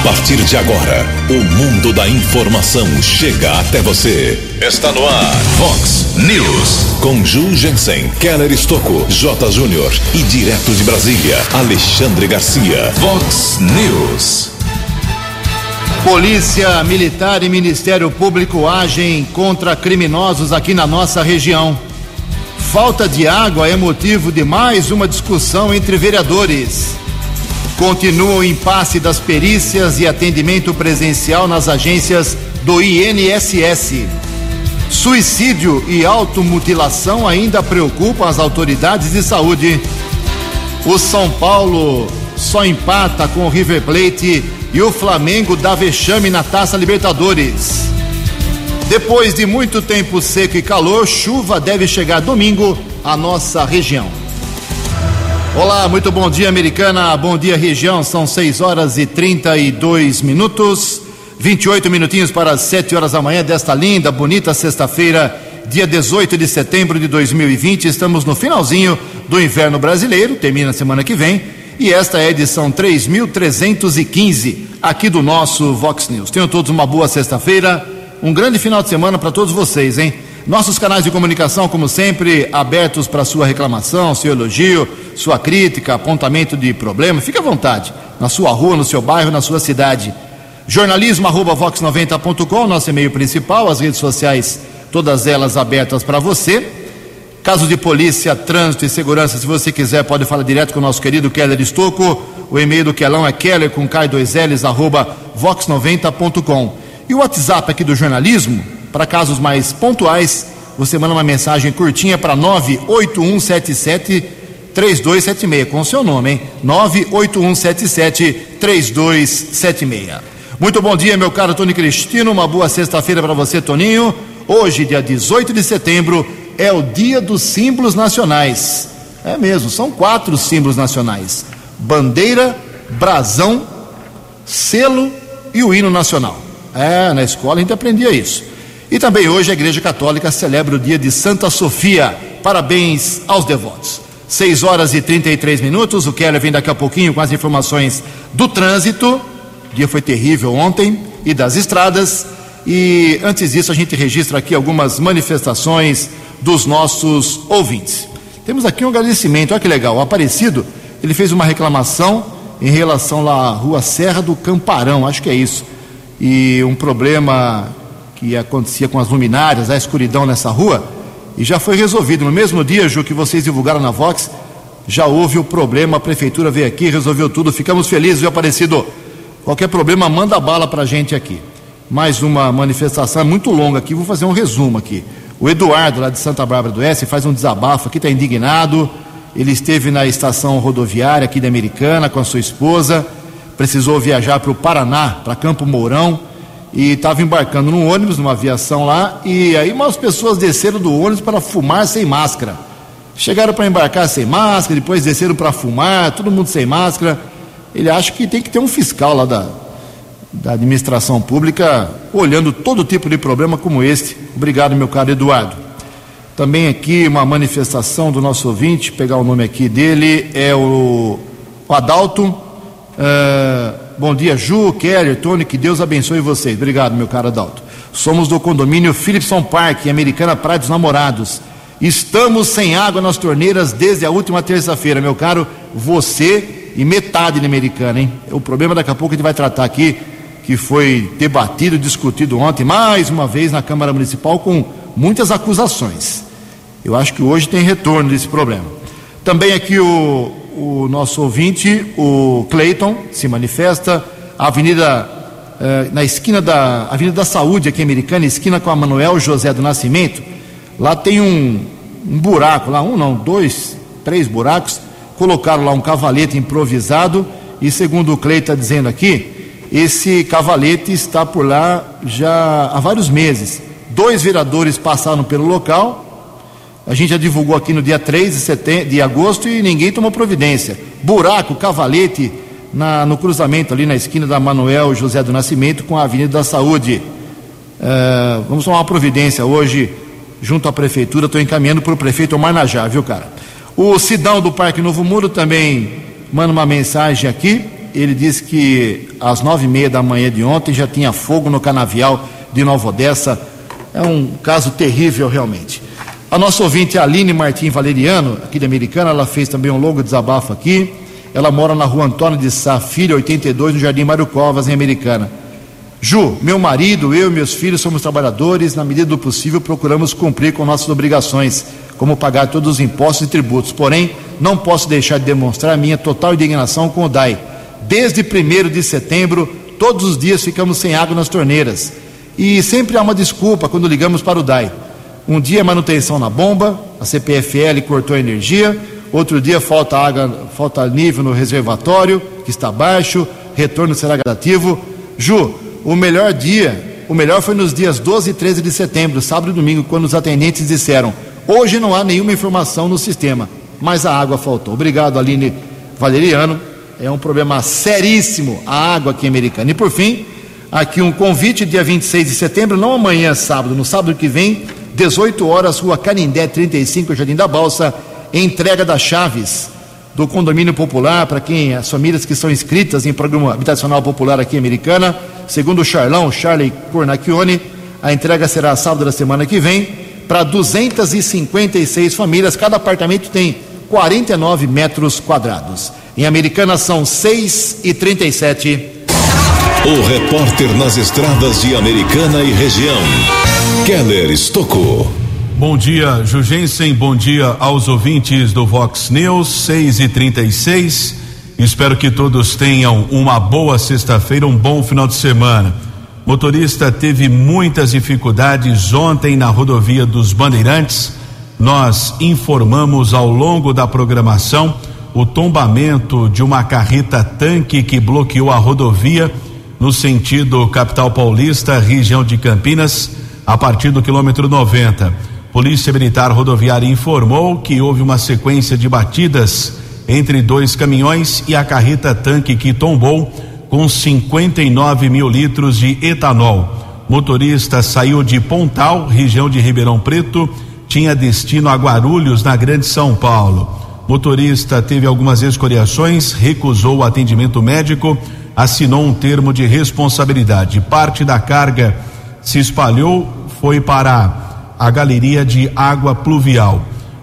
A partir de agora, o mundo da informação chega até você. Está no ar, Fox News. Com Ju Jensen, Keller Estocco, J. Júnior e direto de Brasília, Alexandre Garcia. Fox News. Polícia Militar e Ministério Público agem contra criminosos aqui na nossa região. Falta de água é motivo de mais uma discussão entre vereadores. Continua o impasse das perícias e atendimento presencial nas agências do INSS. Suicídio e automutilação ainda preocupam as autoridades de saúde. O São Paulo só empata com o River Plate e o Flamengo dá vexame na Taça Libertadores. Depois de muito tempo seco e calor, chuva deve chegar domingo à nossa região. Olá, muito bom dia, americana. Bom dia, região. São 6 horas e 32 minutos. 28 minutinhos para as 7 horas da manhã desta linda, bonita sexta-feira, dia 18 de setembro de 2020. Estamos no finalzinho do inverno brasileiro, termina semana que vem. E esta é a edição 3315 aqui do nosso Vox News. Tenham todos uma boa sexta-feira, um grande final de semana para todos vocês, hein? Nossos canais de comunicação, como sempre, abertos para sua reclamação, seu elogio, sua crítica, apontamento de problema. Fique à vontade, na sua rua, no seu bairro, na sua cidade. Jornalismo arroba vox90.com, nosso e-mail principal, as redes sociais, todas elas abertas para você. Casos de polícia, trânsito e segurança, se você quiser, pode falar direto com o nosso querido Keller Estocco. O e-mail do Quelão é keller com K2Ls, arroba vox90.com. E o WhatsApp aqui do jornalismo, para casos mais pontuais, você manda uma mensagem curtinha para 98177 3276, com o seu nome, hein? 98177 3276. Muito bom dia, meu caro Tony Cristino. Uma boa sexta-feira para você, Toninho. Hoje, dia 18 de setembro, é o dia dos símbolos nacionais. É mesmo, são quatro símbolos nacionais: bandeira, brasão, selo e o hino nacional. É, na escola a gente aprendia isso. E também hoje a Igreja Católica celebra o dia de Santa Sofia. Parabéns aos devotos. 6 horas e 33 minutos. O Keller vem daqui a pouquinho com as informações do trânsito. O dia foi terrível ontem e das estradas. E antes disso, a gente registra aqui algumas manifestações dos nossos ouvintes. Temos aqui um agradecimento, olha que legal. O Aparecido, ele fez uma reclamação em relação lá à rua Serra do Camparão, acho que é isso. E um problema que acontecia com as luminárias, a escuridão nessa rua, e já foi resolvido. No mesmo dia, Ju, que vocês divulgaram na Vox, já houve o problema, a prefeitura veio aqui, resolveu tudo, ficamos felizes, viu, Aparecido? Qualquer problema, manda bala pra gente aqui. Mais uma manifestação, é muito longa aqui, vou fazer um resumo aqui. O Eduardo, lá de Santa Bárbara do Oeste, faz um desabafo aqui, está indignado. Ele esteve na estação rodoviária aqui da Americana com a sua esposa, precisou viajar para o Paraná, para Campo Mourão, e estava embarcando num ônibus, numa aviação lá, e aí umas pessoas desceram do ônibus para fumar sem máscara. Chegaram para embarcar sem máscara, depois desceram para fumar, todo mundo sem máscara. Ele acha que tem que ter um fiscal lá da, da administração pública olhando todo tipo de problema como este. Obrigado, meu caro Eduardo. Também aqui uma manifestação do nosso ouvinte, pegar o nome aqui dele, é o, o Adalto. Uh, bom dia, Ju, Kelly, Tony, que Deus abençoe vocês. Obrigado, meu caro Adalto. Somos do condomínio Philipson Park, em Americana Praia dos Namorados. Estamos sem água nas torneiras desde a última terça-feira, meu caro. Você e metade de Americana, hein? O problema daqui a pouco a gente vai tratar aqui que foi debatido, discutido ontem, mais uma vez na Câmara Municipal, com muitas acusações. Eu acho que hoje tem retorno desse problema. Também aqui o, o nosso ouvinte, o Cleiton, se manifesta. A avenida, eh, na esquina da Avenida da Saúde, aqui americana, esquina com a Manuel José do Nascimento, lá tem um, um buraco, lá um não, dois, três buracos. Colocaram lá um cavalete improvisado e, segundo o Cleiton está dizendo aqui, esse cavalete está por lá já há vários meses. Dois vereadores passaram pelo local. A gente já divulgou aqui no dia 3 de, setembro, de agosto e ninguém tomou providência. Buraco, cavalete na, no cruzamento ali na esquina da Manuel José do Nascimento com a Avenida da Saúde. Uh, vamos tomar uma providência hoje junto à prefeitura. Estou encaminhando para o prefeito Omar viu, cara? O Sidão do Parque Novo Muro também manda uma mensagem aqui Ele disse que às nove e meia da manhã de ontem já tinha fogo no canavial de Nova Odessa. É um caso terrível realmente. A nossa ouvinte Aline Martim Valeriano, aqui de Americana, ela fez também um longo desabafo aqui. Ela mora na rua Antônio de Sá Filho, 82, no Jardim Mário Covas, em Americana. Ju, meu marido, eu e meus filhos somos trabalhadores, na medida do possível procuramos cumprir com nossas obrigações, como pagar todos os impostos e tributos. Porém, não posso deixar de demonstrar minha total indignação com o DAI. Desde 1 de setembro, todos os dias ficamos sem água nas torneiras. E sempre há uma desculpa quando ligamos para o DAI. Um dia manutenção na bomba, a CPFL cortou a energia, outro dia falta água, falta nível no reservatório, que está baixo, retorno será gradativo. Ju, o melhor dia, o melhor foi nos dias 12 e 13 de setembro, sábado e domingo, quando os atendentes disseram: hoje não há nenhuma informação no sistema, mas a água faltou. Obrigado, Aline Valeriano. É um problema seríssimo a água aqui americana. E por fim, aqui um convite, dia 26 de setembro, não amanhã, sábado, no sábado que vem, 18 horas, Rua Canindé 35, Jardim da Balsa, entrega das chaves do condomínio popular para quem as famílias que são inscritas em programa habitacional popular aqui americana, segundo o Charlão, Charlie Cornacchione, a entrega será sábado da semana que vem para 256 famílias, cada apartamento tem 49 metros quadrados. Em Americana são 6 e 37. O repórter nas estradas de Americana e região, Keller Estocou. Bom dia, Jugensen. Bom dia aos ouvintes do Vox News, 6 e 36 Espero que todos tenham uma boa sexta-feira, um bom final de semana. Motorista teve muitas dificuldades ontem na rodovia dos Bandeirantes. Nós informamos ao longo da programação o tombamento de uma carreta tanque que bloqueou a rodovia no sentido capital paulista, região de Campinas, a partir do quilômetro 90. Polícia Militar Rodoviária informou que houve uma sequência de batidas entre dois caminhões e a carreta tanque que tombou com 59 mil litros de etanol. Motorista saiu de Pontal, região de Ribeirão Preto, tinha destino a Guarulhos, na Grande São Paulo. Motorista teve algumas escoriações, recusou o atendimento médico, assinou um termo de responsabilidade. Parte da carga se espalhou, foi para a galeria de água pluvial.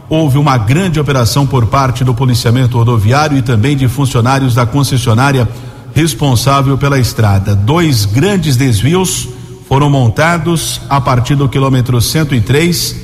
Houve uma grande operação por parte do policiamento rodoviário e também de funcionários da concessionária responsável pela estrada. Dois grandes desvios foram montados a partir do quilômetro 103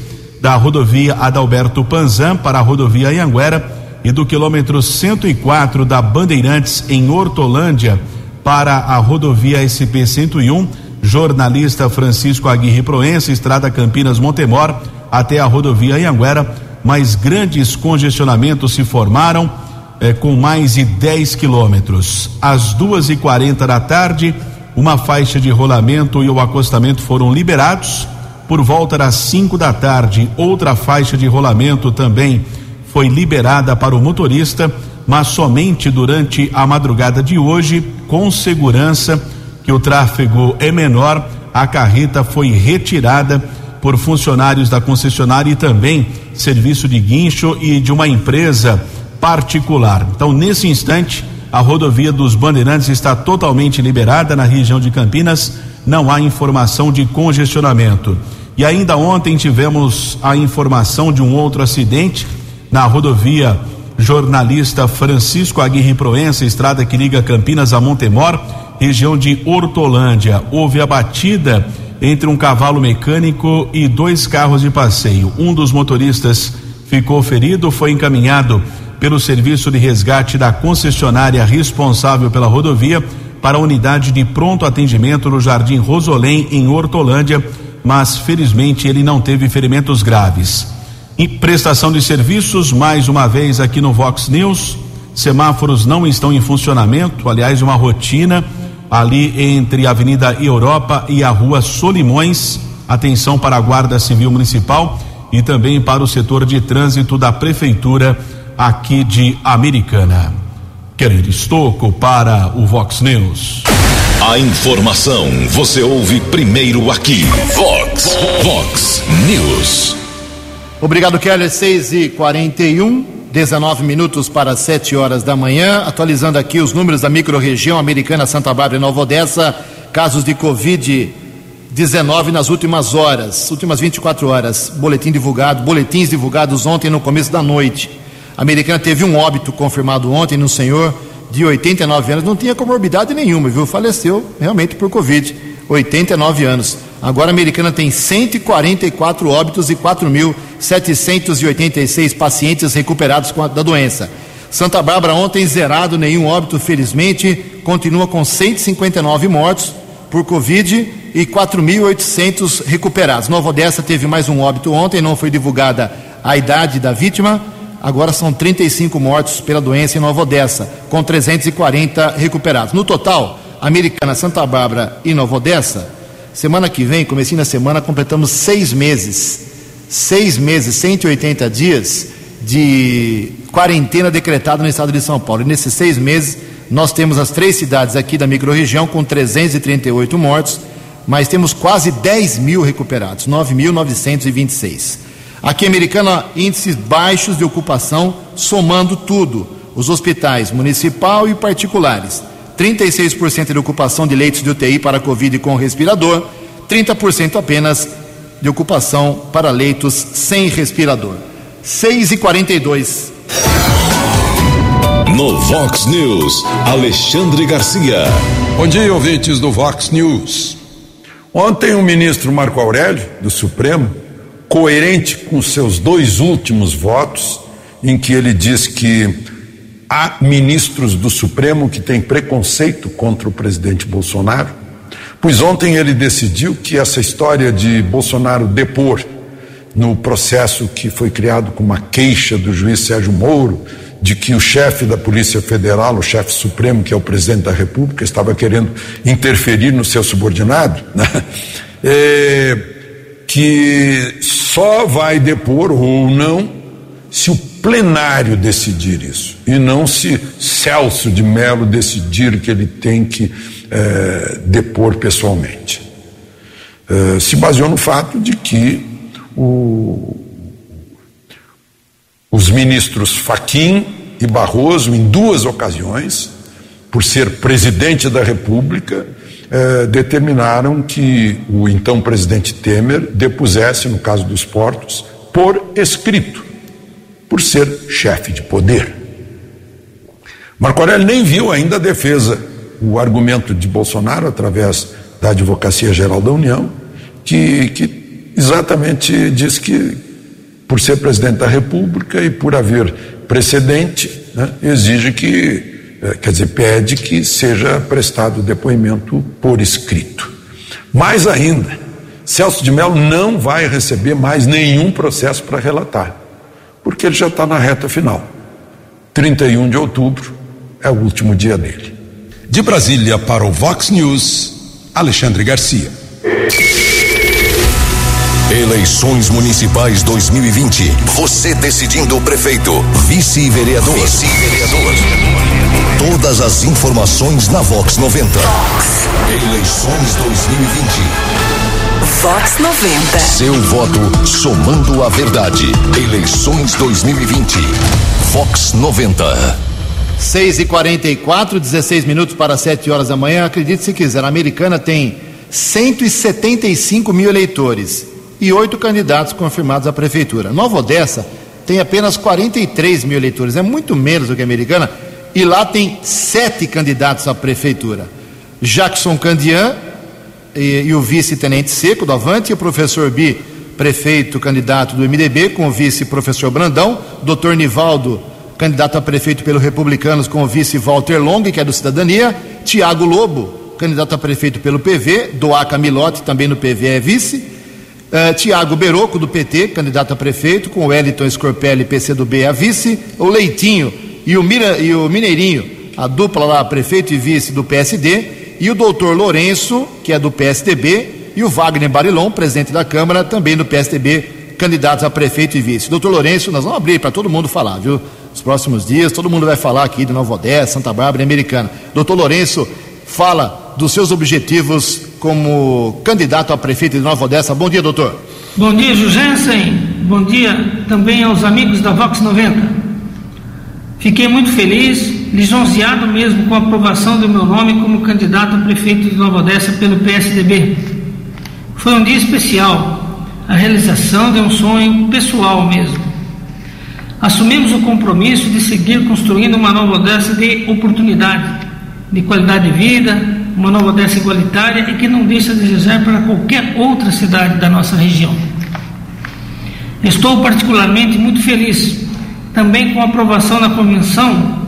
da rodovia Adalberto Panzan para a rodovia Anhanguera e do quilômetro 104 da Bandeirantes em Hortolândia para a rodovia SP 101 jornalista Francisco Aguirre Proença, estrada Campinas Montemor, até a rodovia Anhanguera, mas grandes congestionamentos se formaram eh, com mais de 10 quilômetros. Às duas e quarenta da tarde, uma faixa de rolamento e o acostamento foram liberados. Por volta das 5 da tarde, outra faixa de rolamento também foi liberada para o motorista, mas somente durante a madrugada de hoje, com segurança que o tráfego é menor, a carreta foi retirada por funcionários da concessionária e também serviço de guincho e de uma empresa particular. Então, nesse instante, a rodovia dos Bandeirantes está totalmente liberada na região de Campinas, não há informação de congestionamento. E ainda ontem tivemos a informação de um outro acidente na rodovia jornalista Francisco Aguirre Proença, estrada que liga Campinas a Montemor região de Hortolândia. Houve a batida entre um cavalo mecânico e dois carros de passeio. Um dos motoristas ficou ferido, foi encaminhado pelo serviço de resgate da concessionária responsável pela rodovia para a unidade de pronto atendimento no Jardim Rosolém, em Hortolândia, mas felizmente ele não teve ferimentos graves. Em prestação de serviços, mais uma vez aqui no Vox News, semáforos não estão em funcionamento, aliás, uma rotina ali entre a Avenida Europa e a Rua Solimões. Atenção para a Guarda Civil Municipal e também para o setor de trânsito da Prefeitura aqui de Americana. Querer Estoco para o Vox News. A informação você ouve primeiro aqui. Vox, Vox News. Obrigado, Keller. 6 e 41 19 minutos para 7 horas da manhã. Atualizando aqui os números da microrregião americana Santa Bárbara e Nova Odessa. Casos de Covid-19 nas últimas horas, últimas 24 horas. Boletim divulgado, boletins divulgados ontem no começo da noite. A americana teve um óbito confirmado ontem no senhor de 89 anos. Não tinha comorbidade nenhuma, viu? Faleceu realmente por Covid. 89 anos. Agora a americana tem 144 óbitos e 4.786 pacientes recuperados da doença. Santa Bárbara ontem zerado, nenhum óbito, felizmente, continua com 159 mortos por Covid e 4.800 recuperados. Nova Odessa teve mais um óbito ontem, não foi divulgada a idade da vítima. Agora são 35 mortos pela doença em Nova Odessa, com 340 recuperados. No total, Americana, Santa Bárbara e Nova Odessa Semana que vem, comecinho da semana, completamos seis meses. Seis meses, 180 dias de quarentena decretada no estado de São Paulo. E nesses seis meses, nós temos as três cidades aqui da microrregião com 338 mortos, mas temos quase 10 mil recuperados, 9.926. Aqui, Americana, índices baixos de ocupação, somando tudo: os hospitais municipal e particulares. 36% de ocupação de leitos de UTI para Covid com respirador, 30% apenas de ocupação para leitos sem respirador. 6 e 42. No Vox News, Alexandre Garcia. Bom dia, ouvintes do Vox News. Ontem o ministro Marco Aurélio, do Supremo, coerente com seus dois últimos votos, em que ele diz que há ministros do Supremo que têm preconceito contra o presidente Bolsonaro, pois ontem ele decidiu que essa história de Bolsonaro depor no processo que foi criado com uma queixa do juiz Sérgio Moro, de que o chefe da Polícia Federal, o chefe supremo, que é o presidente da República, estava querendo interferir no seu subordinado, né? é, que só vai depor ou não se o plenário decidir isso e não se Celso de Mello decidir que ele tem que eh, depor pessoalmente. Eh, se baseou no fato de que o, os ministros Faquim e Barroso, em duas ocasiões, por ser presidente da República, eh, determinaram que o então presidente Temer depusesse, no caso dos portos, por escrito por ser chefe de poder. Marco Aurélio nem viu ainda a defesa, o argumento de Bolsonaro através da Advocacia Geral da União, que, que exatamente diz que, por ser presidente da República e por haver precedente, né, exige que, eh, quer dizer, pede que seja prestado depoimento por escrito. Mais ainda, Celso de Mello não vai receber mais nenhum processo para relatar porque ele já está na reta final. 31 de outubro é o último dia dele. De Brasília para o Vox News, Alexandre Garcia. Eleições Municipais 2020. Você decidindo o prefeito, vice-vereador. Vice-vereador. Todas as informações na Vox 90. Eleições 2020. Vox 90. Seu voto somando a verdade. Eleições 2020. Vox 90. 6 e 44 16 minutos para 7 horas da manhã. Acredite se quiser, a americana tem 175 mil eleitores e oito candidatos confirmados à prefeitura. Nova Odessa tem apenas 43 mil eleitores, é muito menos do que a americana, e lá tem sete candidatos à prefeitura. Jackson Candian, e, e o vice-tenente Seco, do Avante, e o professor Bi, prefeito candidato do MDB, com o vice-professor Brandão, doutor Nivaldo, candidato a prefeito pelo Republicanos, com o vice Walter Long, que é do Cidadania, Tiago Lobo, candidato a prefeito pelo PV, Doaca Milote, também no PV é vice, uh, Tiago Beroco, do PT, candidato a prefeito, com o Eliton Scorpelli, PCdoB, a vice, o Leitinho e o, Mira, e o Mineirinho, a dupla lá, prefeito e vice do PSD, e o doutor Lourenço, que é do PSDB, e o Wagner Barilon, presidente da Câmara, também do PSDB, candidatos a prefeito e vice. Doutor Lourenço, nós vamos abrir para todo mundo falar, viu? Nos próximos dias, todo mundo vai falar aqui de Nova Odessa, Santa Bárbara e Americana. Doutor Lourenço, fala dos seus objetivos como candidato a prefeito de Nova Odessa. Bom dia, doutor. Bom dia, Jugensen. Bom dia também aos amigos da Vox 90. Fiquei muito feliz, lisonjeado mesmo com a aprovação do meu nome como candidato a prefeito de Nova Odessa pelo PSDB. Foi um dia especial, a realização de um sonho pessoal mesmo. Assumimos o compromisso de seguir construindo uma Nova Odessa de oportunidade, de qualidade de vida, uma Nova Odessa igualitária e que não deixa de desejar para qualquer outra cidade da nossa região. Estou particularmente muito feliz também com aprovação na convenção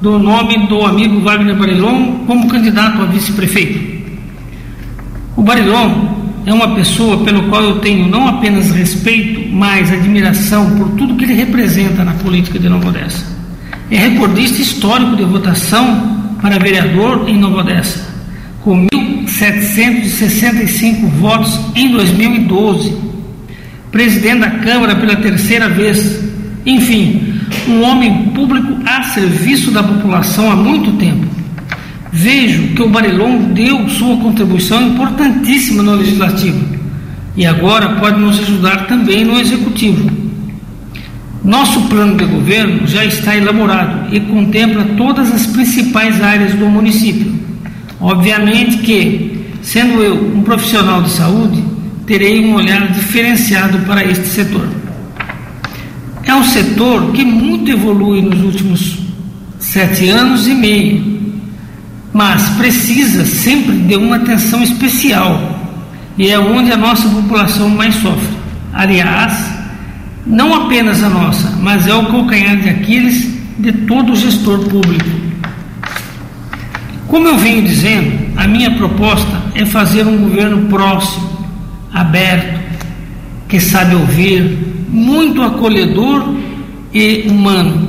do nome do amigo Wagner Barilon como candidato a vice-prefeito. O Barilon é uma pessoa pelo qual eu tenho não apenas respeito, mas admiração por tudo que ele representa na política de Nova Odessa. É recordista histórico de votação para vereador em Nova Odessa, com 1.765 votos em 2012. Presidente da Câmara pela terceira vez. Enfim, um homem público a serviço da população há muito tempo. Vejo que o Barilon deu sua contribuição importantíssima no legislativo e agora pode nos ajudar também no executivo. Nosso plano de governo já está elaborado e contempla todas as principais áreas do município. Obviamente que, sendo eu um profissional de saúde, terei um olhar diferenciado para este setor. É um setor que muito evolui nos últimos sete anos e meio, mas precisa sempre de uma atenção especial e é onde a nossa população mais sofre. Aliás, não apenas a nossa, mas é o calcanhar de Aquiles de todo gestor público. Como eu venho dizendo, a minha proposta é fazer um governo próximo, aberto, que sabe ouvir, muito acolhedor e humano.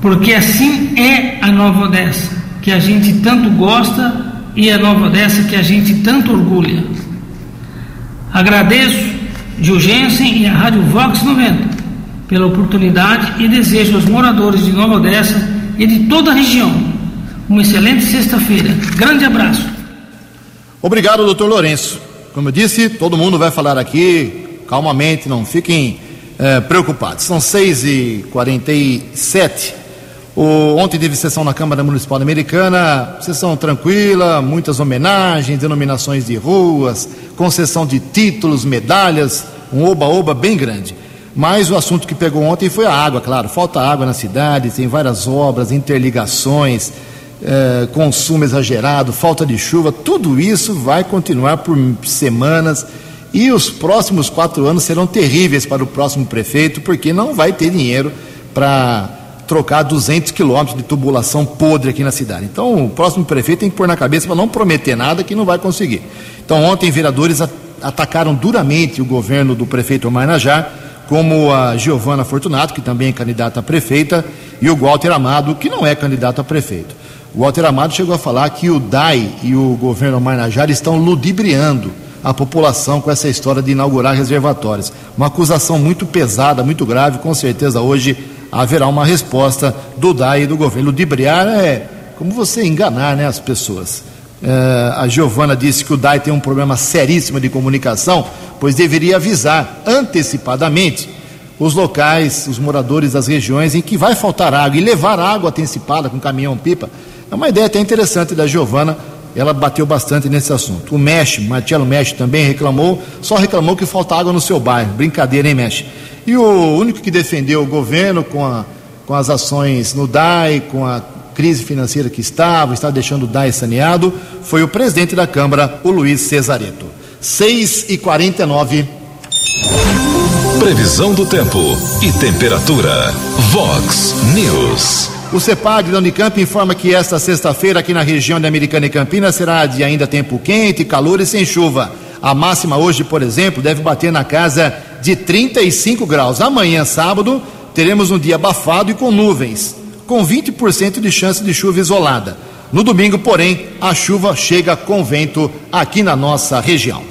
Porque assim é a Nova Odessa, que a gente tanto gosta e a Nova Odessa que a gente tanto orgulha. Agradeço Gilgensen e a Rádio Vox 90 pela oportunidade e desejo aos moradores de Nova Odessa e de toda a região uma excelente sexta-feira. Grande abraço. Obrigado, doutor Lourenço. Como eu disse, todo mundo vai falar aqui calmamente, não fiquem eh, preocupados. São 6h47. O, ontem teve sessão na Câmara Municipal Americana, sessão tranquila, muitas homenagens, denominações de ruas, concessão de títulos, medalhas, um oba-oba bem grande. Mas o assunto que pegou ontem foi a água, claro. Falta água na cidade, tem várias obras, interligações, eh, consumo exagerado, falta de chuva. Tudo isso vai continuar por semanas e os próximos quatro anos serão terríveis para o próximo prefeito, porque não vai ter dinheiro para trocar 200 quilômetros de tubulação podre aqui na cidade. Então, o próximo prefeito tem que pôr na cabeça para não prometer nada que não vai conseguir. Então, ontem, vereadores atacaram duramente o governo do prefeito Omar Najar, como a Giovana Fortunato, que também é candidata a prefeita, e o Walter Amado, que não é candidato a prefeito. O Walter Amado chegou a falar que o DAI e o governo Omar Najar estão ludibriando a população com essa história de inaugurar reservatórios. Uma acusação muito pesada, muito grave, com certeza hoje haverá uma resposta do DAI e do governo. Ludibriar é como você enganar né, as pessoas. É, a Giovana disse que o DAI tem um problema seríssimo de comunicação, pois deveria avisar antecipadamente os locais, os moradores das regiões em que vai faltar água e levar água antecipada com caminhão-pipa. É uma ideia até interessante da Giovana ela bateu bastante nesse assunto. O Mesh, Marcelo Mesh também reclamou, só reclamou que falta água no seu bairro. Brincadeira, hein, Mesh? E o único que defendeu o governo com, a, com as ações no DAI, com a crise financeira que estava, estava deixando o DAI saneado, foi o presidente da Câmara, o Luiz Cesareto. 6 e 49 Previsão do tempo e temperatura. Vox News. O CEPAG da Unicamp informa que esta sexta-feira aqui na região de Americana e Campinas será de ainda tempo quente, calor e sem chuva. A máxima hoje, por exemplo, deve bater na casa de 35 graus. Amanhã, sábado, teremos um dia abafado e com nuvens, com 20% de chance de chuva isolada. No domingo, porém, a chuva chega com vento aqui na nossa região.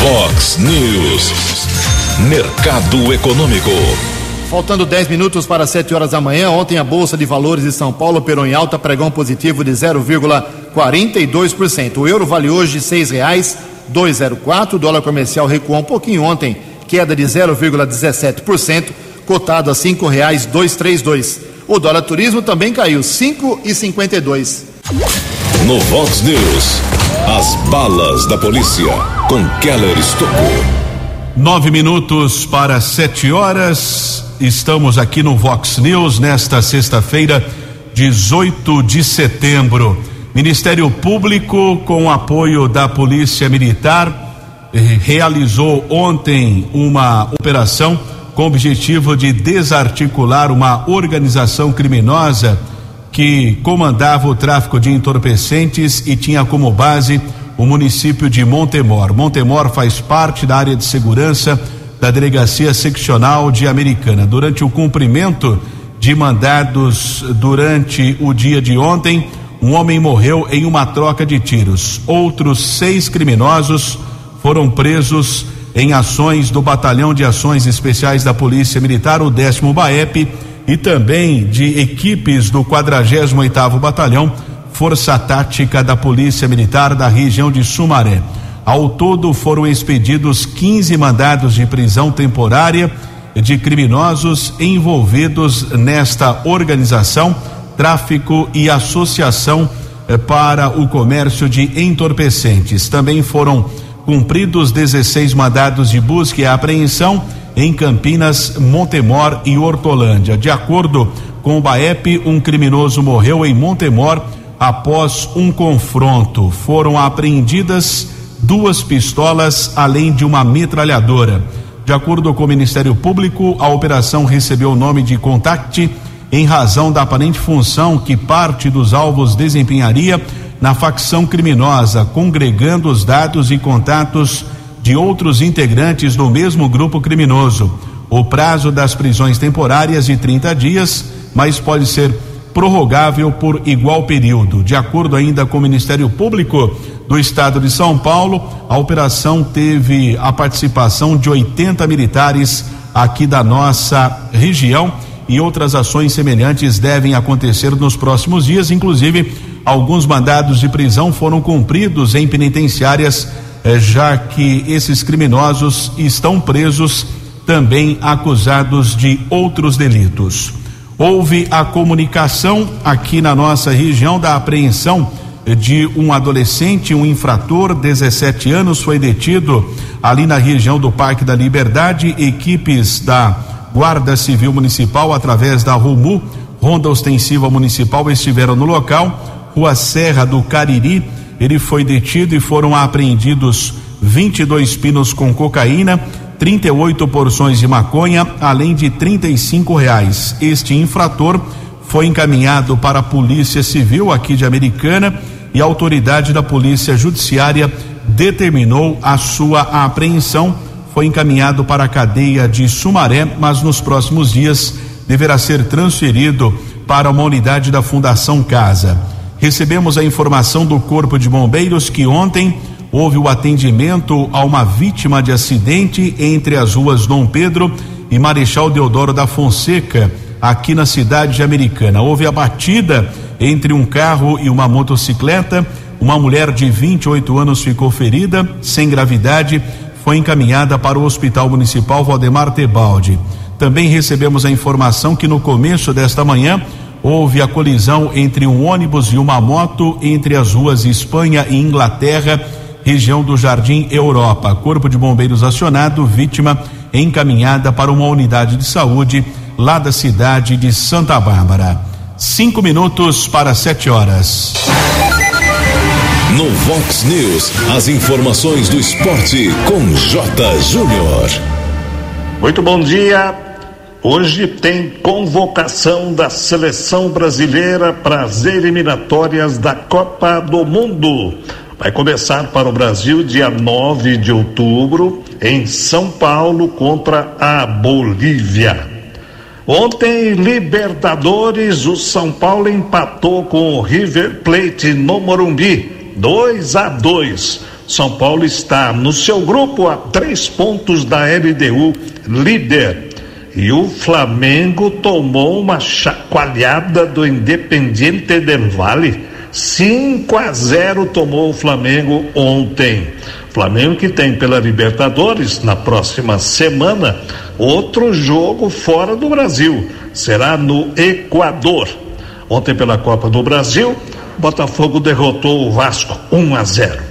Fox News. Mercado Econômico. Faltando 10 minutos para 7 horas da manhã, ontem a Bolsa de Valores de São Paulo operou em alta, pregão positivo de 0,42%. O euro vale hoje R$ 6,204. O dólar comercial recuou um pouquinho ontem, queda de 0,17%, cotado a três dois. O dólar turismo também caiu cinco e cinquenta e dois. No Vox News, as balas da polícia com Keller Estocou. Nove minutos para sete horas. Estamos aqui no Vox News nesta sexta-feira, 18 de setembro. Ministério Público, com apoio da Polícia Militar, eh, realizou ontem uma operação com o objetivo de desarticular uma organização criminosa que comandava o tráfico de entorpecentes e tinha como base o município de Montemor. Montemor faz parte da área de segurança da Delegacia Seccional de Americana. Durante o cumprimento de mandados durante o dia de ontem, um homem morreu em uma troca de tiros. Outros seis criminosos foram presos em ações do Batalhão de Ações Especiais da Polícia Militar, o décimo BAEP, e também de equipes do 48º Batalhão Força Tática da Polícia Militar da região de Sumaré. Ao todo foram expedidos 15 mandados de prisão temporária de criminosos envolvidos nesta organização, tráfico e associação eh, para o comércio de entorpecentes. Também foram cumpridos 16 mandados de busca e apreensão em Campinas, Montemor e Hortolândia. De acordo com o BAEP, um criminoso morreu em Montemor após um confronto. Foram apreendidas duas pistolas, além de uma metralhadora. De acordo com o Ministério Público, a operação recebeu o nome de Contact em razão da aparente função que parte dos alvos desempenharia na facção criminosa, congregando os dados e contatos de outros integrantes do mesmo grupo criminoso. O prazo das prisões temporárias de 30 dias, mas pode ser prorrogável por igual período. De acordo ainda com o Ministério Público do Estado de São Paulo, a operação teve a participação de 80 militares aqui da nossa região e outras ações semelhantes devem acontecer nos próximos dias, inclusive alguns mandados de prisão foram cumpridos em penitenciárias, eh, já que esses criminosos estão presos também acusados de outros delitos. Houve a comunicação aqui na nossa região da apreensão de um adolescente, um infrator, 17 anos, foi detido ali na região do Parque da Liberdade. Equipes da Guarda Civil Municipal, através da RUMU, Ronda Ostensiva Municipal, estiveram no local. Rua Serra do Cariri, ele foi detido e foram apreendidos 22 pinos com cocaína 38 porções de maconha, além de 35 reais. Este infrator foi encaminhado para a Polícia Civil aqui de Americana e a autoridade da Polícia Judiciária determinou a sua apreensão. Foi encaminhado para a cadeia de Sumaré, mas nos próximos dias deverá ser transferido para uma unidade da Fundação Casa. Recebemos a informação do Corpo de Bombeiros que ontem houve o atendimento a uma vítima de acidente entre as ruas Dom Pedro e Marechal Deodoro da Fonseca, aqui na cidade de Americana. Houve a batida entre um carro e uma motocicleta. Uma mulher de 28 anos ficou ferida, sem gravidade, foi encaminhada para o Hospital Municipal Valdemar Tebaldi. Também recebemos a informação que no começo desta manhã houve a colisão entre um ônibus e uma moto entre as ruas Espanha e Inglaterra região do Jardim Europa. Corpo de Bombeiros acionado, vítima encaminhada para uma unidade de saúde lá da cidade de Santa Bárbara. Cinco minutos para sete horas. No Vox News, as informações do esporte com J. Júnior. Muito bom dia. Hoje tem convocação da seleção brasileira para as eliminatórias da Copa do Mundo. Vai começar para o Brasil dia 9 de outubro, em São Paulo, contra a Bolívia. Ontem, Libertadores, o São Paulo empatou com o River Plate no Morumbi, 2 a 2. São Paulo está no seu grupo a três pontos da LDU, líder. E o Flamengo tomou uma chacoalhada do Independiente del Valle 5 a 0 tomou o Flamengo ontem. Flamengo que tem pela Libertadores na próxima semana outro jogo fora do Brasil. Será no Equador. Ontem pela Copa do Brasil, Botafogo derrotou o Vasco 1 a 0.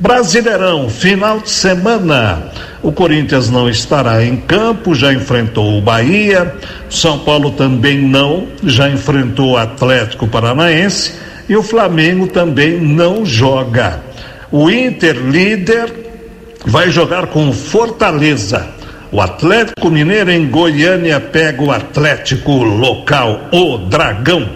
Brasileirão, final de semana. O Corinthians não estará em campo, já enfrentou o Bahia. São Paulo também não, já enfrentou o Atlético Paranaense. E o Flamengo também não joga. O Inter, líder, vai jogar com Fortaleza. O Atlético Mineiro em Goiânia pega o Atlético local, o Dragão.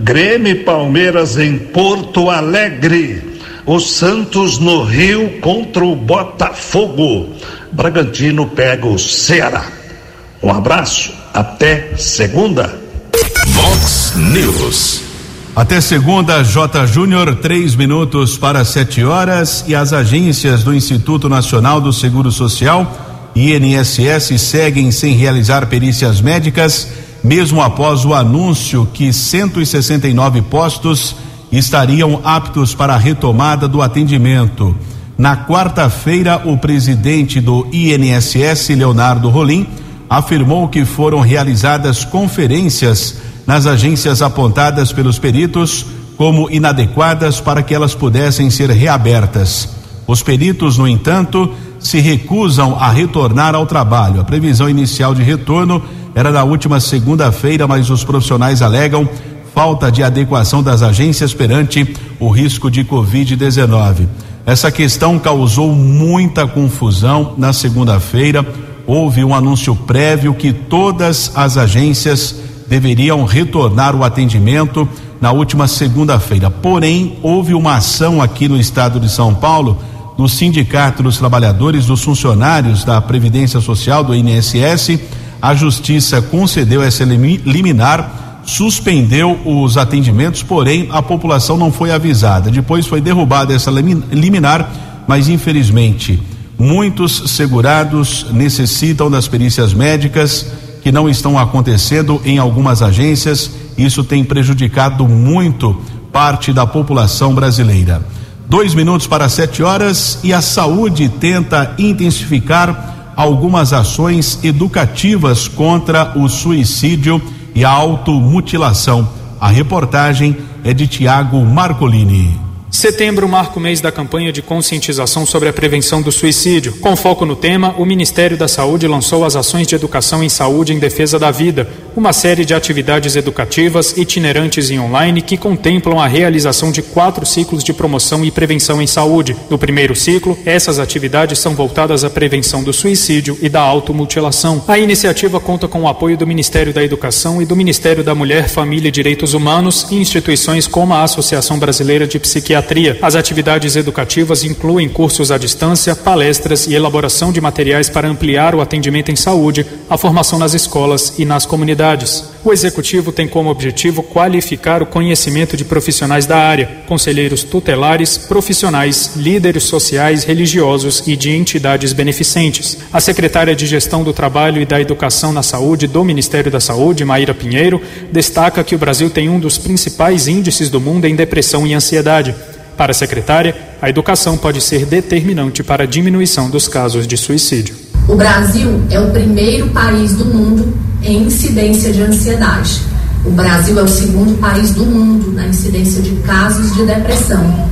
Grêmio e Palmeiras em Porto Alegre o Santos no Rio contra o Botafogo. Bragantino pega o Ceará. Um abraço, até segunda. Vox News. Até segunda, J. Júnior, três minutos para sete horas e as agências do Instituto Nacional do Seguro Social, INSS, seguem sem realizar perícias médicas, mesmo após o anúncio que 169 postos estariam aptos para a retomada do atendimento. Na quarta-feira, o presidente do INSS, Leonardo Rolim, afirmou que foram realizadas conferências nas agências apontadas pelos peritos como inadequadas para que elas pudessem ser reabertas. Os peritos, no entanto, se recusam a retornar ao trabalho. A previsão inicial de retorno era na última segunda-feira, mas os profissionais alegam falta de adequação das agências perante o risco de Covid-19. Essa questão causou muita confusão na segunda-feira. Houve um anúncio prévio que todas as agências deveriam retornar o atendimento na última segunda-feira. Porém, houve uma ação aqui no estado de São Paulo, no Sindicato dos Trabalhadores dos Funcionários da Previdência Social do INSS. A Justiça concedeu essa liminar suspendeu os atendimentos, porém a população não foi avisada. Depois foi derrubada essa liminar, mas infelizmente muitos segurados necessitam das perícias médicas que não estão acontecendo em algumas agências. Isso tem prejudicado muito parte da população brasileira. Dois minutos para sete horas e a saúde tenta intensificar algumas ações educativas contra o suicídio e a automutilação. A reportagem é de Tiago Marcolini. Setembro marca o mês da campanha de conscientização sobre a prevenção do suicídio. Com foco no tema, o Ministério da Saúde lançou as ações de educação em saúde em defesa da vida, uma série de atividades educativas itinerantes e online que contemplam a realização de quatro ciclos de promoção e prevenção em saúde. No primeiro ciclo, essas atividades são voltadas à prevenção do suicídio e da automutilação. A iniciativa conta com o apoio do Ministério da Educação e do Ministério da Mulher, Família e Direitos Humanos e instituições como a Associação Brasileira de Psiquiatria pediatria. As atividades educativas incluem cursos à distância, palestras e elaboração de materiais para ampliar o atendimento em saúde, a formação nas escolas e nas comunidades. O executivo tem como objetivo qualificar o conhecimento de profissionais da área, conselheiros tutelares, profissionais, líderes sociais, religiosos e de entidades beneficentes. A secretária de Gestão do Trabalho e da Educação na Saúde do Ministério da Saúde, Maíra Pinheiro, destaca que o Brasil tem um dos principais índices do mundo em depressão e ansiedade. Para a secretária, a educação pode ser determinante para a diminuição dos casos de suicídio. O Brasil é o primeiro país do mundo em incidência de ansiedade. O Brasil é o segundo país do mundo na incidência de casos de depressão.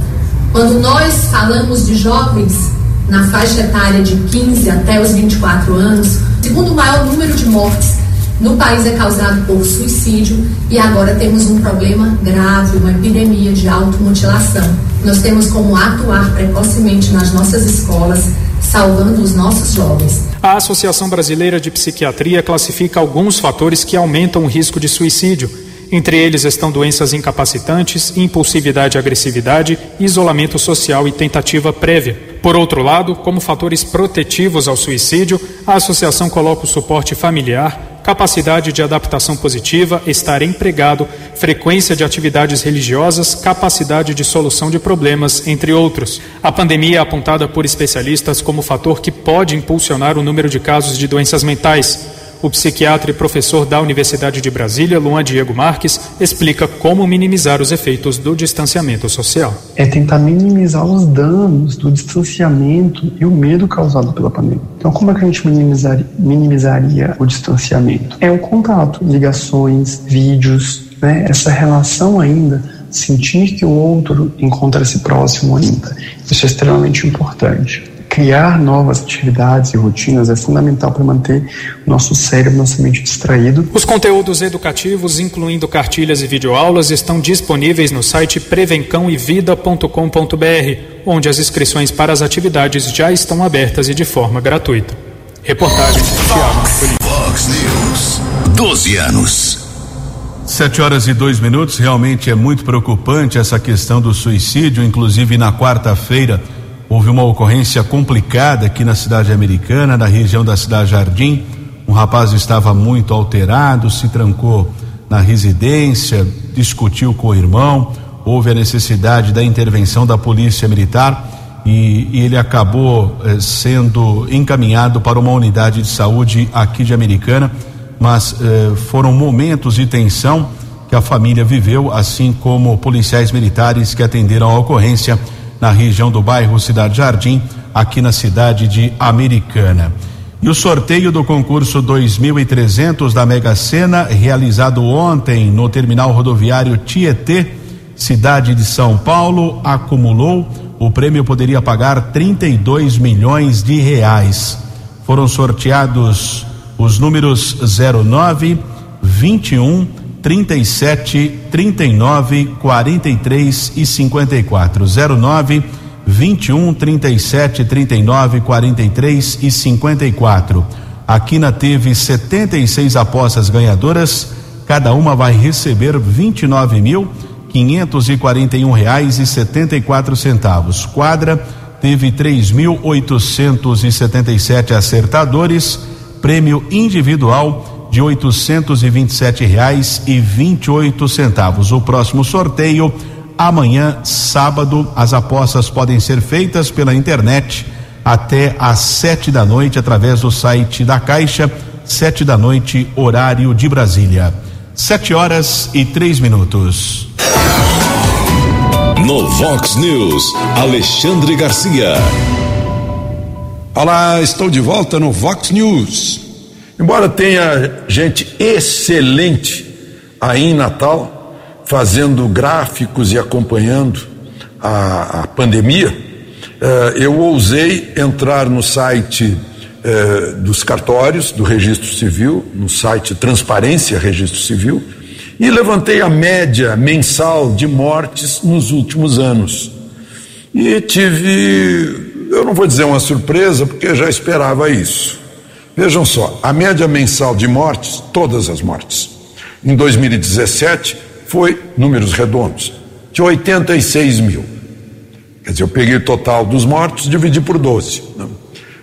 Quando nós falamos de jovens na faixa etária de 15 até os 24 anos, segundo maior número de mortes no país é causado por suicídio e agora temos um problema grave, uma epidemia de automutilação. Nós temos como atuar precocemente nas nossas escolas, salvando os nossos jovens. A Associação Brasileira de Psiquiatria classifica alguns fatores que aumentam o risco de suicídio. Entre eles estão doenças incapacitantes, impulsividade e agressividade, isolamento social e tentativa prévia. Por outro lado, como fatores protetivos ao suicídio, a associação coloca o suporte familiar, capacidade de adaptação positiva, estar empregado, frequência de atividades religiosas, capacidade de solução de problemas, entre outros. A pandemia é apontada por especialistas como fator que pode impulsionar o número de casos de doenças mentais. O psiquiatra e professor da Universidade de Brasília, Luan Diego Marques, explica como minimizar os efeitos do distanciamento social. É tentar minimizar os danos do distanciamento e o medo causado pela pandemia. Então, como é que a gente minimizaria, minimizaria o distanciamento? É o contato, ligações, vídeos, né? essa relação ainda sentir que o outro encontra-se próximo ainda. Isso é extremamente importante. Criar novas atividades e rotinas é fundamental para manter o nosso cérebro, nossa mente distraído. Os conteúdos educativos, incluindo cartilhas e videoaulas, estão disponíveis no site prevencãoevida.com.br, onde as inscrições para as atividades já estão abertas e de forma gratuita. Reportagem Tiago Fox News. 12 anos. Sete horas e dois minutos, realmente é muito preocupante essa questão do suicídio. Inclusive, na quarta-feira, houve uma ocorrência complicada aqui na cidade americana, na região da cidade Jardim. Um rapaz estava muito alterado, se trancou na residência, discutiu com o irmão, houve a necessidade da intervenção da polícia militar e, e ele acabou eh, sendo encaminhado para uma unidade de saúde aqui de Americana. Mas eh, foram momentos de tensão que a família viveu, assim como policiais militares que atenderam a ocorrência na região do bairro Cidade Jardim, aqui na cidade de Americana. E o sorteio do concurso 2300 da Mega Sena, realizado ontem no terminal rodoviário Tietê, cidade de São Paulo, acumulou. O prêmio poderia pagar 32 milhões de reais. Foram sorteados os números 09, 21, 37, 39, 43 e 54. 09, 21, 37, 39, 43 e 54. A Quina teve 76 apostas ganhadoras, cada uma vai receber 29 mil quinhentos quarenta reais e centavos. Quadra teve três mil oitocentos e setenta e sete acertadores prêmio individual de oitocentos e vinte e sete reais e vinte e oito centavos. O próximo sorteio amanhã, sábado, as apostas podem ser feitas pela internet até às sete da noite através do site da Caixa, sete da noite, horário de Brasília. Sete horas e três minutos. No Vox News, Alexandre Garcia. Olá, estou de volta no Vox News. Embora tenha gente excelente aí em Natal, fazendo gráficos e acompanhando a, a pandemia, eh, eu ousei entrar no site eh, dos cartórios do Registro Civil, no site Transparência Registro Civil, e levantei a média mensal de mortes nos últimos anos. E tive eu não vou dizer uma surpresa, porque já esperava isso. Vejam só, a média mensal de mortes, todas as mortes, em 2017 foi, números redondos, de 86 mil. Quer dizer, eu peguei o total dos mortos, dividi por 12.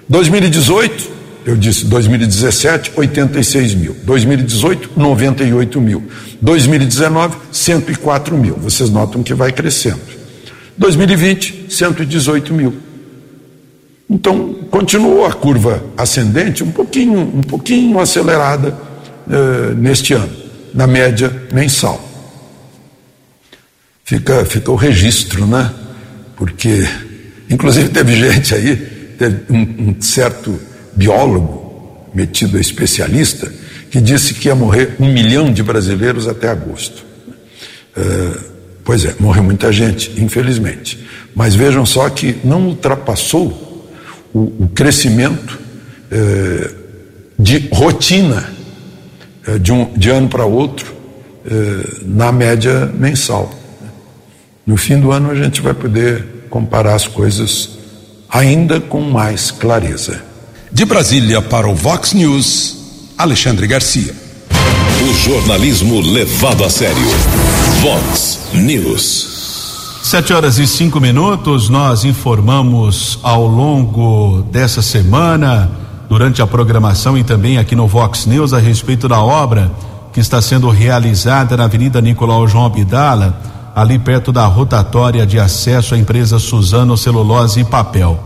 2018, eu disse 2017, 86 mil. 2018, 98 mil. 2019, 104 mil. Vocês notam que vai crescendo. 2020, 118 mil. Então, continuou a curva ascendente, um pouquinho, um pouquinho acelerada uh, neste ano, na média mensal. Fica, fica o registro, né? Porque, inclusive, teve gente aí, teve um, um certo biólogo, metido a especialista, que disse que ia morrer um milhão de brasileiros até agosto. Uh, pois é, morreu muita gente, infelizmente. Mas vejam só que não ultrapassou o, o crescimento eh, de rotina eh, de, um, de ano para outro eh, na média mensal. No fim do ano a gente vai poder comparar as coisas ainda com mais clareza. De Brasília para o Vox News, Alexandre Garcia. O jornalismo levado a sério. Vox News. Sete horas e cinco minutos, nós informamos ao longo dessa semana, durante a programação e também aqui no Vox News, a respeito da obra que está sendo realizada na Avenida Nicolau João Abdala, ali perto da rotatória de acesso à empresa Suzano Celulose e Papel.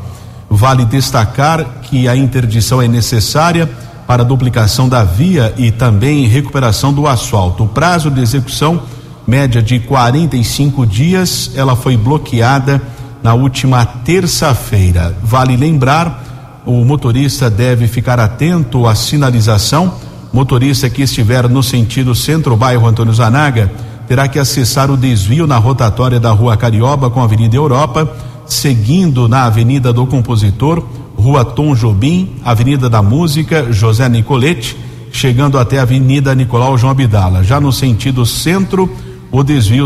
Vale destacar que a interdição é necessária para duplicação da via e também recuperação do asfalto. O prazo de execução, média de 45 dias, ela foi bloqueada na última terça-feira. Vale lembrar, o motorista deve ficar atento à sinalização. Motorista que estiver no sentido centro-bairro Antônio Zanaga terá que acessar o desvio na rotatória da Rua Carioba com a Avenida Europa, seguindo na Avenida do Compositor Rua Tom Jobim, Avenida da Música, José Nicolete, chegando até a Avenida Nicolau João Abdala. Já no sentido centro, o desvio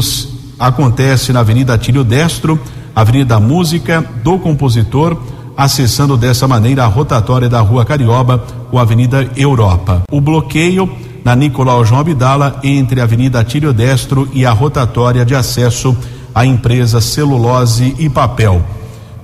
acontece na Avenida Tílio Destro, Avenida da Música, do Compositor, acessando dessa maneira a rotatória da Rua Carioba com a Avenida Europa. O bloqueio na Nicolau João Abdala entre a Avenida Tílio Destro e a rotatória de acesso à empresa Celulose e Papel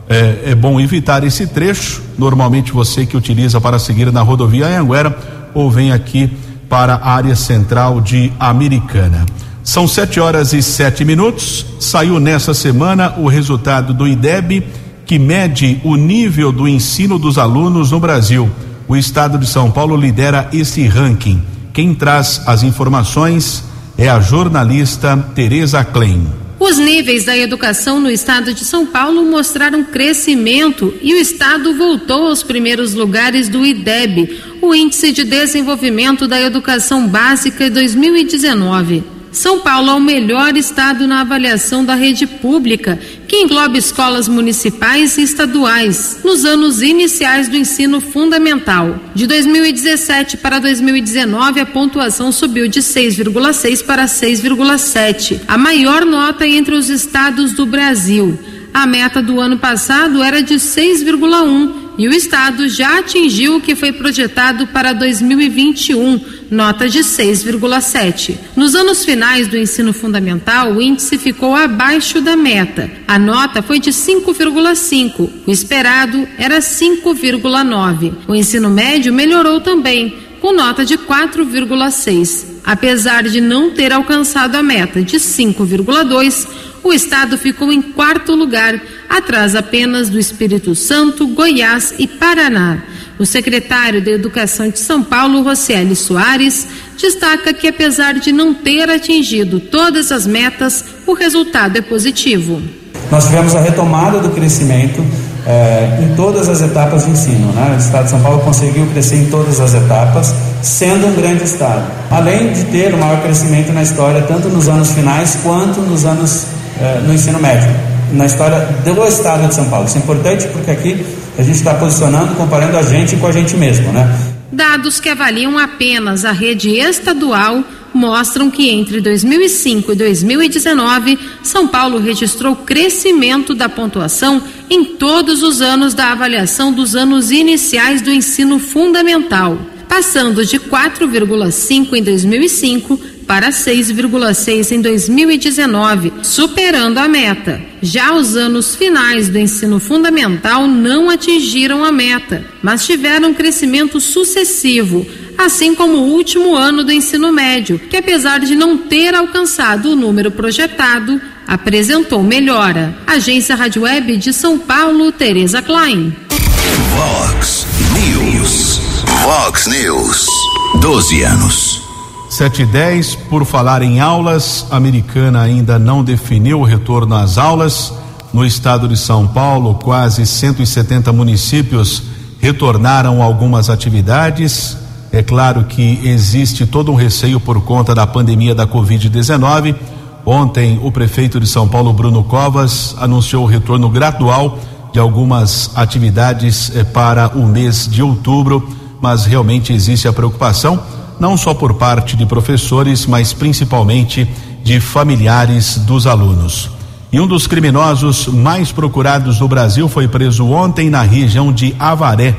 é, é, bom evitar esse trecho. Normalmente você que utiliza para seguir na rodovia Anhanguera ou vem aqui para a área central de Americana. São sete horas e sete minutos. Saiu nessa semana o resultado do IDEB, que mede o nível do ensino dos alunos no Brasil. O estado de São Paulo lidera esse ranking. Quem traz as informações é a jornalista Tereza Klein. Os níveis da educação no estado de São Paulo mostraram crescimento e o estado voltou aos primeiros lugares do IDEB, o Índice de Desenvolvimento da Educação Básica 2019. São Paulo é o melhor estado na avaliação da rede pública, que engloba escolas municipais e estaduais, nos anos iniciais do ensino fundamental. De 2017 para 2019, a pontuação subiu de 6,6 para 6,7, a maior nota entre os estados do Brasil. A meta do ano passado era de 6,1 e o estado já atingiu o que foi projetado para 2021, nota de 6,7. Nos anos finais do ensino fundamental, o índice ficou abaixo da meta. A nota foi de 5,5. O esperado era 5,9. O ensino médio melhorou também, com nota de 4,6. Apesar de não ter alcançado a meta de 5,2, o estado ficou em quarto lugar, atrás apenas do Espírito Santo, Goiás e Paraná. O secretário de Educação de São Paulo, Rocieli Soares, destaca que apesar de não ter atingido todas as metas, o resultado é positivo. Nós tivemos a retomada do crescimento é, em todas as etapas de ensino. Né? O Estado de São Paulo conseguiu crescer em todas as etapas, sendo um grande Estado. Além de ter o maior crescimento na história, tanto nos anos finais quanto nos anos é, no ensino médio, na história do Estado de São Paulo. Isso é importante porque aqui a gente está posicionando, comparando a gente com a gente mesmo. Né? Dados que avaliam apenas a rede estadual mostram que entre 2005 e 2019, São Paulo registrou crescimento da pontuação em todos os anos da avaliação dos anos iniciais do ensino fundamental, passando de 4,5 em 2005 para 6,6 em 2019, superando a meta. Já os anos finais do ensino fundamental não atingiram a meta, mas tiveram um crescimento sucessivo, assim como o último ano do ensino médio, que apesar de não ter alcançado o número projetado, apresentou melhora. Agência Rádio Web de São Paulo, Tereza Klein. Vox News. Vox News. 12 anos. 7 e 10, por falar em aulas, a americana ainda não definiu o retorno às aulas. No estado de São Paulo, quase 170 municípios retornaram algumas atividades. É claro que existe todo um receio por conta da pandemia da Covid-19. Ontem, o prefeito de São Paulo, Bruno Covas, anunciou o retorno gradual de algumas atividades eh, para o mês de outubro, mas realmente existe a preocupação não só por parte de professores, mas principalmente de familiares dos alunos. E um dos criminosos mais procurados do Brasil foi preso ontem na região de Avaré.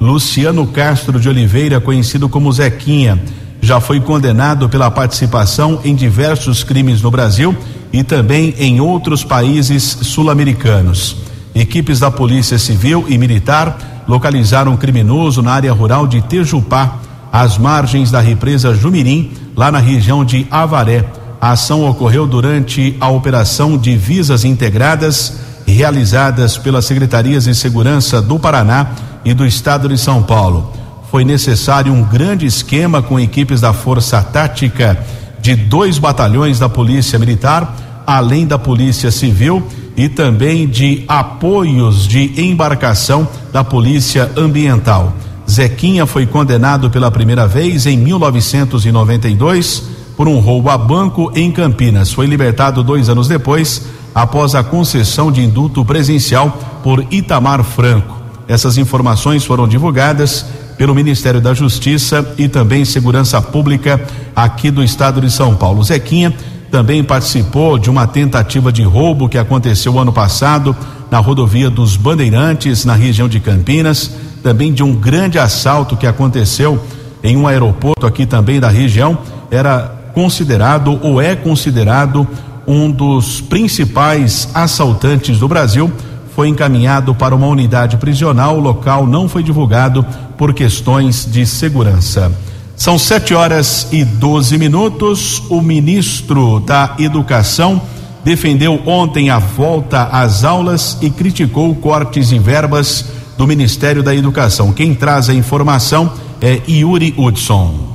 Luciano Castro de Oliveira, conhecido como Zequinha, já foi condenado pela participação em diversos crimes no Brasil e também em outros países sul-americanos. Equipes da Polícia Civil e Militar localizaram o criminoso na área rural de Tejupá às margens da represa Jumirim, lá na região de Avaré. A ação ocorreu durante a operação Divisas Integradas, realizadas pelas Secretarias de Segurança do Paraná e do Estado de São Paulo. foi necessário um grande esquema com equipes da Força Tática de dois batalhões da Polícia Militar, além da Polícia Civil e também de apoios de embarcação da Polícia Ambiental. Zequinha foi condenado pela primeira vez em 1992 por um roubo a banco em Campinas. Foi libertado dois anos depois, após a concessão de indulto presencial por Itamar Franco. Essas informações foram divulgadas pelo Ministério da Justiça e também Segurança Pública aqui do estado de São Paulo. Zequinha também participou de uma tentativa de roubo que aconteceu ano passado na rodovia dos Bandeirantes, na região de Campinas, também de um grande assalto que aconteceu em um aeroporto aqui também da região. Era considerado ou é considerado um dos principais assaltantes do Brasil foi encaminhado para uma unidade prisional. O local não foi divulgado por questões de segurança. São sete horas e doze minutos. O ministro da Educação defendeu ontem a volta às aulas e criticou cortes em verbas do Ministério da Educação. Quem traz a informação é Yuri Hudson.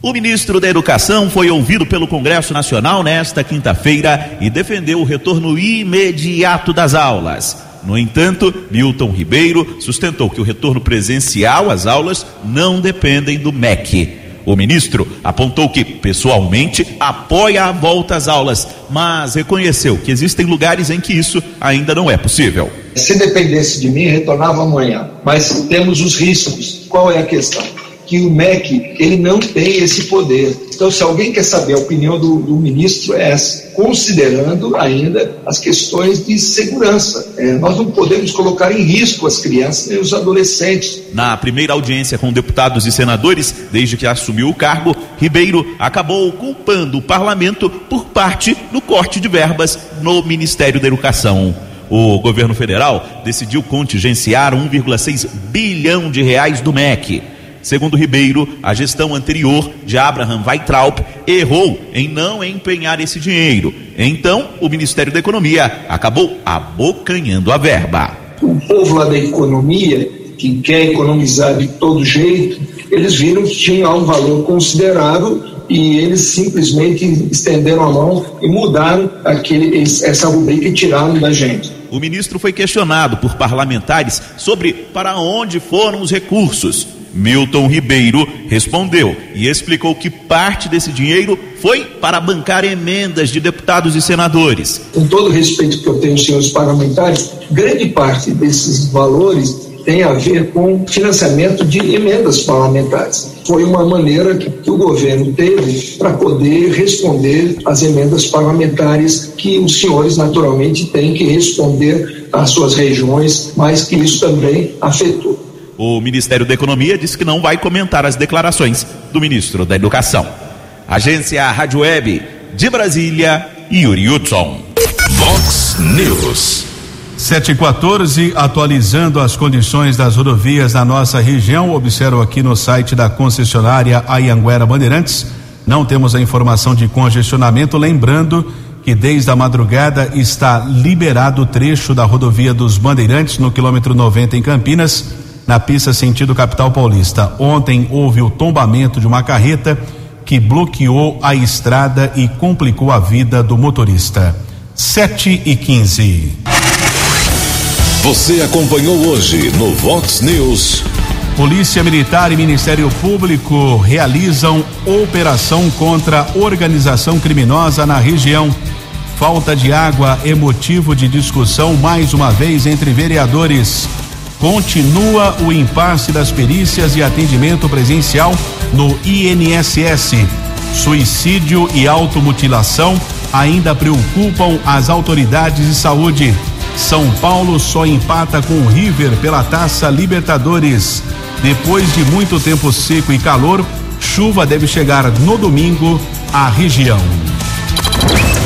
O ministro da Educação foi ouvido pelo Congresso Nacional nesta quinta-feira e defendeu o retorno imediato das aulas. No entanto, Milton Ribeiro sustentou que o retorno presencial às aulas não dependem do MEC. O ministro apontou que, pessoalmente, apoia a volta às aulas, mas reconheceu que existem lugares em que isso ainda não é possível. Se dependesse de mim, retornava amanhã, mas temos os riscos. Qual é a questão? Que o MEC ele não tem esse poder. Então, se alguém quer saber a opinião do, do ministro, é essa, considerando ainda as questões de segurança. É, nós não podemos colocar em risco as crianças e os adolescentes. Na primeira audiência com deputados e senadores, desde que assumiu o cargo, Ribeiro acabou culpando o parlamento por parte do corte de verbas no Ministério da Educação. O governo federal decidiu contingenciar 1,6 bilhão de reais do MEC. Segundo Ribeiro, a gestão anterior de Abraham Weitraub errou em não empenhar esse dinheiro. Então, o Ministério da Economia acabou abocanhando a verba. O povo lá da economia, que quer economizar de todo jeito, eles viram que tinha um valor considerável e eles simplesmente estenderam a mão e mudaram aquele, essa rubrica e tiraram da gente. O ministro foi questionado por parlamentares sobre para onde foram os recursos. Milton Ribeiro respondeu e explicou que parte desse dinheiro foi para bancar emendas de deputados e senadores. Com todo o respeito que eu tenho, senhores parlamentares, grande parte desses valores tem a ver com financiamento de emendas parlamentares. Foi uma maneira que o governo teve para poder responder às emendas parlamentares que os senhores naturalmente têm que responder às suas regiões, mas que isso também afetou. O Ministério da Economia disse que não vai comentar as declarações do ministro da Educação. Agência Rádio Web de Brasília, Yuri Hudson. Vox News. 714, atualizando as condições das rodovias na nossa região. Observo aqui no site da concessionária Ayanguera Bandeirantes. Não temos a informação de congestionamento. Lembrando que desde a madrugada está liberado o trecho da rodovia dos Bandeirantes no quilômetro 90 em Campinas na pista sentido capital paulista. Ontem houve o tombamento de uma carreta que bloqueou a estrada e complicou a vida do motorista. 7 e 15. Você acompanhou hoje no Vox News. Polícia Militar e Ministério Público realizam operação contra organização criminosa na região. Falta de água é motivo de discussão mais uma vez entre vereadores. Continua o impasse das perícias e atendimento presencial no INSS. Suicídio e automutilação ainda preocupam as autoridades de saúde. São Paulo só empata com o River pela Taça Libertadores. Depois de muito tempo seco e calor, chuva deve chegar no domingo à região.